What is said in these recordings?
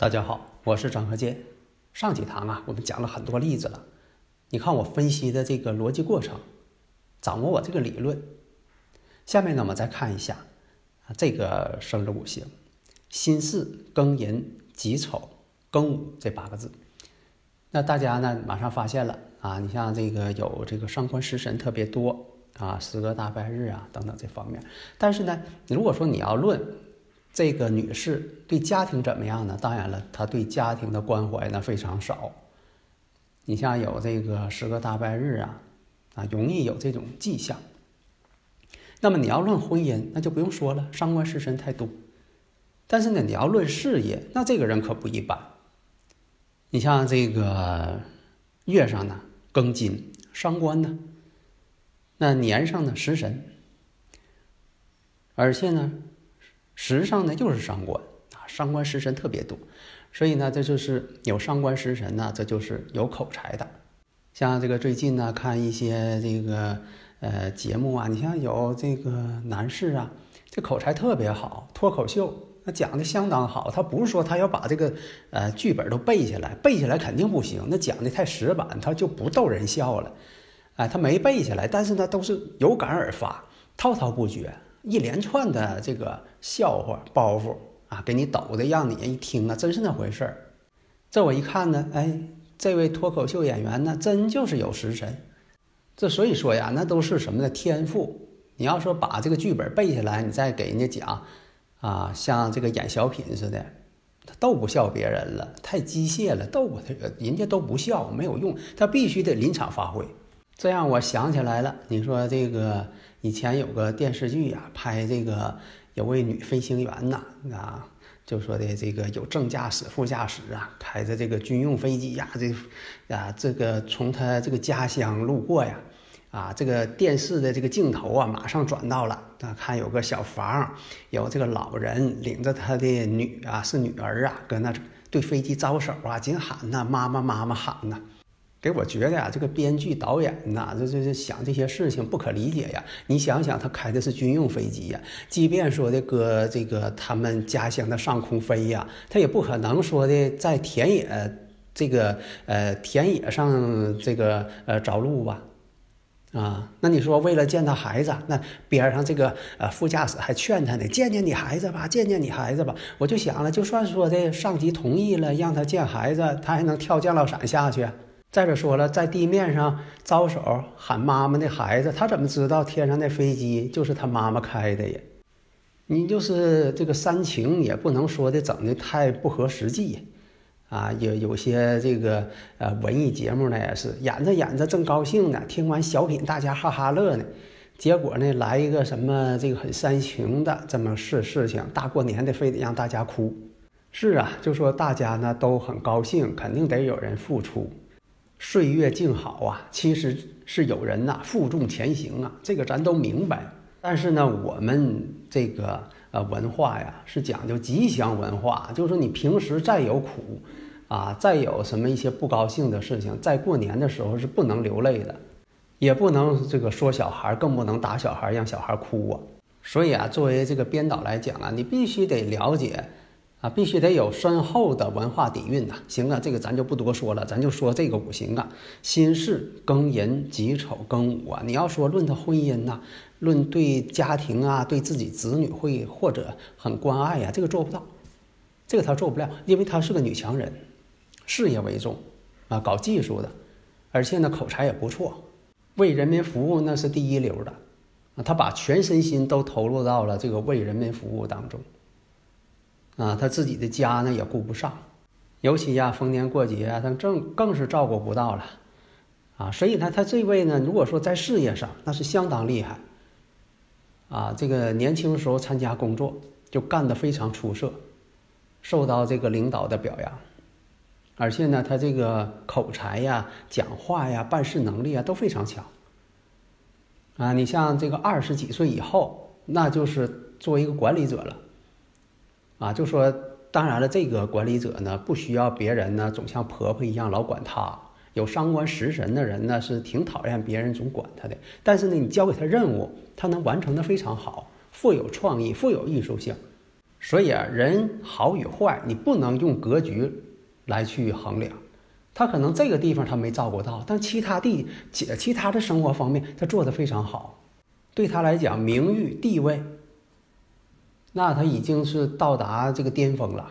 大家好，我是张和建。上几堂啊，我们讲了很多例子了。你看我分析的这个逻辑过程，掌握我这个理论。下面呢，我们再看一下啊，这个生日五行：辛巳、庚寅、己丑、庚午这八个字。那大家呢，马上发现了啊，你像这个有这个上官食神特别多啊，十个大败日啊等等这方面。但是呢，如果说你要论，这个女士对家庭怎么样呢？当然了，她对家庭的关怀呢非常少。你像有这个十个大半日啊，啊，容易有这种迹象。那么你要论婚姻，那就不用说了，伤官食神太多。但是呢，你要论事业，那这个人可不一般。你像这个月上呢，庚金伤官呢，那年上呢，食神，而且呢。时上呢就是伤官啊，伤官食神特别多，所以呢，这就是有伤官食神呢，这就是有口才的。像这个最近呢，看一些这个呃节目啊，你像有这个男士啊，这口才特别好，脱口秀那讲的相当好。他不是说他要把这个呃剧本都背下来，背下来肯定不行，那讲的太死板，他就不逗人笑了。哎，他没背下来，但是呢，都是有感而发，滔滔不绝。一连串的这个笑话包袱啊，给你抖的，让你一听啊，真是那回事儿。这我一看呢，哎，这位脱口秀演员呢，真就是有食神。这所以说呀，那都是什么的天赋。你要说把这个剧本背下来，你再给人家讲啊，像这个演小品似的，他逗不笑别人了，太机械了，逗不他，人家都不笑，没有用，他必须得临场发挥。这样我想起来了，你说这个以前有个电视剧呀，拍这个有位女飞行员呐，啊，就说的这个有正驾驶、副驾驶啊，开着这个军用飞机呀，这啊这个从他这个家乡路过呀，啊，这个电视的这个镜头啊，马上转到了啊，看有个小房，有这个老人领着他的女啊，是女儿啊，搁那对飞机招手啊，紧喊呐，妈妈妈妈喊呐。给我觉得呀，这个编剧导演呐，这这这想这些事情不可理解呀。你想想，他开的是军用飞机呀，即便说的搁这个他们家乡的上空飞呀，他也不可能说的在田野这个呃田野上这个呃着陆吧？啊，那你说为了见他孩子，那边上这个呃副驾驶还劝他呢，见见你孩子吧，见见你孩子吧。我就想了，就算说的上级同意了，让他见孩子，他还能跳降落伞下去？再者说了，在地面上招手喊妈妈的孩子，他怎么知道天上的飞机就是他妈妈开的呀？你就是这个煽情，也不能说的整的太不合实际啊。有有些这个呃文艺节目呢，也是演着演着正高兴呢，听完小品大家哈哈乐呢，结果呢来一个什么这个很煽情的这么事事情，大过年的非得让大家哭。是啊，就说大家呢都很高兴，肯定得有人付出。岁月静好啊，其实是有人呐负重前行啊，这个咱都明白。但是呢，我们这个呃文化呀是讲究吉祥文化，就是说你平时再有苦啊，再有什么一些不高兴的事情，在过年的时候是不能流泪的，也不能这个说小孩，更不能打小孩，让小孩哭啊。所以啊，作为这个编导来讲啊，你必须得了解。啊，必须得有深厚的文化底蕴呐。行啊，这个咱就不多说了，咱就说这个五行啊，辛巳、庚寅、己丑、庚午啊。你要说论他婚姻呐，论对家庭啊，对自己子女会或者很关爱呀，这个做不到，这个他做不了，因为他是个女强人，事业为重啊，搞技术的，而且呢口才也不错，为人民服务那是第一流的啊，他把全身心都投入到了这个为人民服务当中。啊，他自己的家呢也顾不上，尤其呀逢年过节啊，他正更是照顾不到了。啊，所以呢，他这位呢，如果说在事业上那是相当厉害，啊，这个年轻时候参加工作就干得非常出色，受到这个领导的表扬，而且呢，他这个口才呀、讲话呀、办事能力啊都非常强。啊，你像这个二十几岁以后，那就是作为一个管理者了，啊，就说当然了，这个管理者呢，不需要别人呢总像婆婆一样老管他。有伤官食神的人呢，是挺讨厌别人总管他的。但是呢，你交给他任务，他能完成的非常好，富有创意，富有艺术性。所以啊，人好与坏，你不能用格局来去衡量。他可能这个地方他没照顾到，但其他地其其他的生活方面他做的非常好。对他来讲，名誉地位，那他已经是到达这个巅峰了。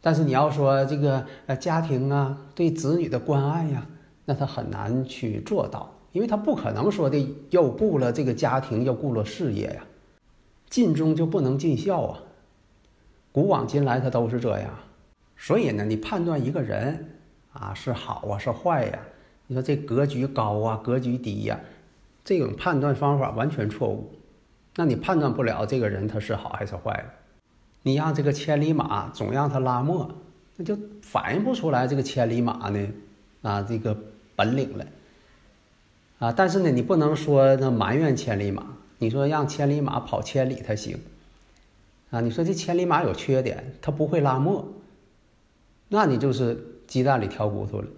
但是你要说这个呃家庭啊，对子女的关爱呀，那他很难去做到，因为他不可能说的又顾了这个家庭，又顾了事业呀，尽忠就不能尽孝啊。古往今来他都是这样，所以呢，你判断一个人啊是好啊是坏呀，你说这格局高啊格局低呀，这种判断方法完全错误，那你判断不了这个人他是好还是坏。你让这个千里马总让他拉磨，那就反映不出来这个千里马呢，啊，这个本领了，啊，但是呢，你不能说那埋怨千里马，你说让千里马跑千里它行，啊，你说这千里马有缺点，它不会拉磨，那你就是鸡蛋里挑骨头了。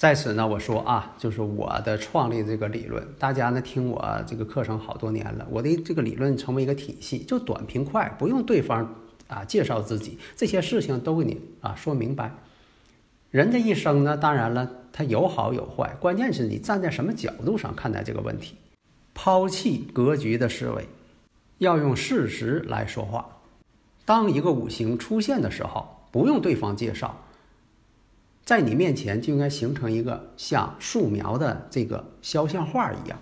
在此呢，我说啊，就是我的创立这个理论，大家呢听我这个课程好多年了，我的这个理论成为一个体系，就短平快，不用对方。啊，介绍自己这些事情都给你啊说明白。人的一生呢，当然了，他有好有坏，关键是你站在什么角度上看待这个问题。抛弃格局的思维，要用事实来说话。当一个五行出现的时候，不用对方介绍，在你面前就应该形成一个像素描的这个肖像画一样。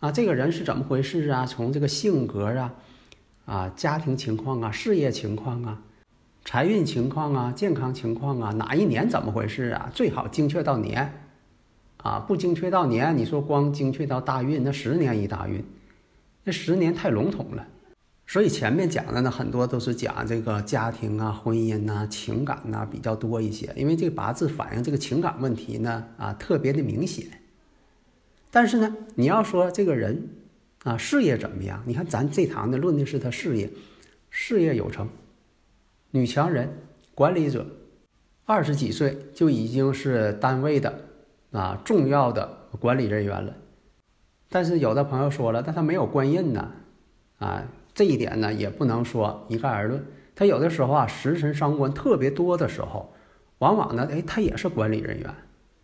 啊，这个人是怎么回事啊？从这个性格啊。啊，家庭情况啊，事业情况啊，财运情况啊，健康情况啊，哪一年怎么回事啊？最好精确到年，啊，不精确到年，你说光精确到大运，那十年一大运，那十年太笼统了。所以前面讲的呢，很多都是讲这个家庭啊、婚姻呐、情感呐比较多一些，因为这八字反映这个情感问题呢，啊，特别的明显。但是呢，你要说这个人。啊，事业怎么样？你看咱这堂的论的是他事业，事业有成，女强人，管理者，二十几岁就已经是单位的啊重要的管理人员了。但是有的朋友说了，但他没有官印呢，啊，这一点呢也不能说一概而论。他有的时候啊，食神伤官特别多的时候，往往呢，哎，他也是管理人员。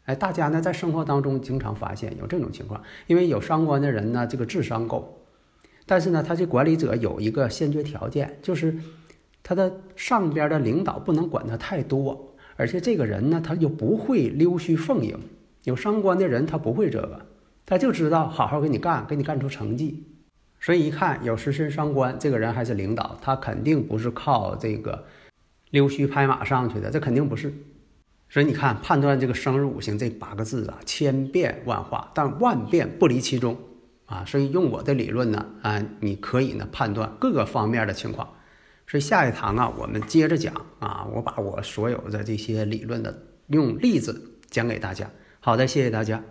哎，大家呢在生活当中经常发现有这种情况，因为有伤官的人呢，这个智商够，但是呢，他这管理者有一个先决条件，就是他的上边的领导不能管他太多，而且这个人呢，他又不会溜须奉迎。有伤官的人他不会这个，他就知道好好给你干，给你干出成绩。所以一看有食神伤官，这个人还是领导，他肯定不是靠这个溜须拍马上去的，这肯定不是。所以你看，判断这个生日五行这八个字啊，千变万化，但万变不离其中啊。所以用我的理论呢，啊，你可以呢判断各个方面的情况。所以下一堂啊，我们接着讲啊，我把我所有的这些理论的用例子讲给大家。好的，谢谢大家。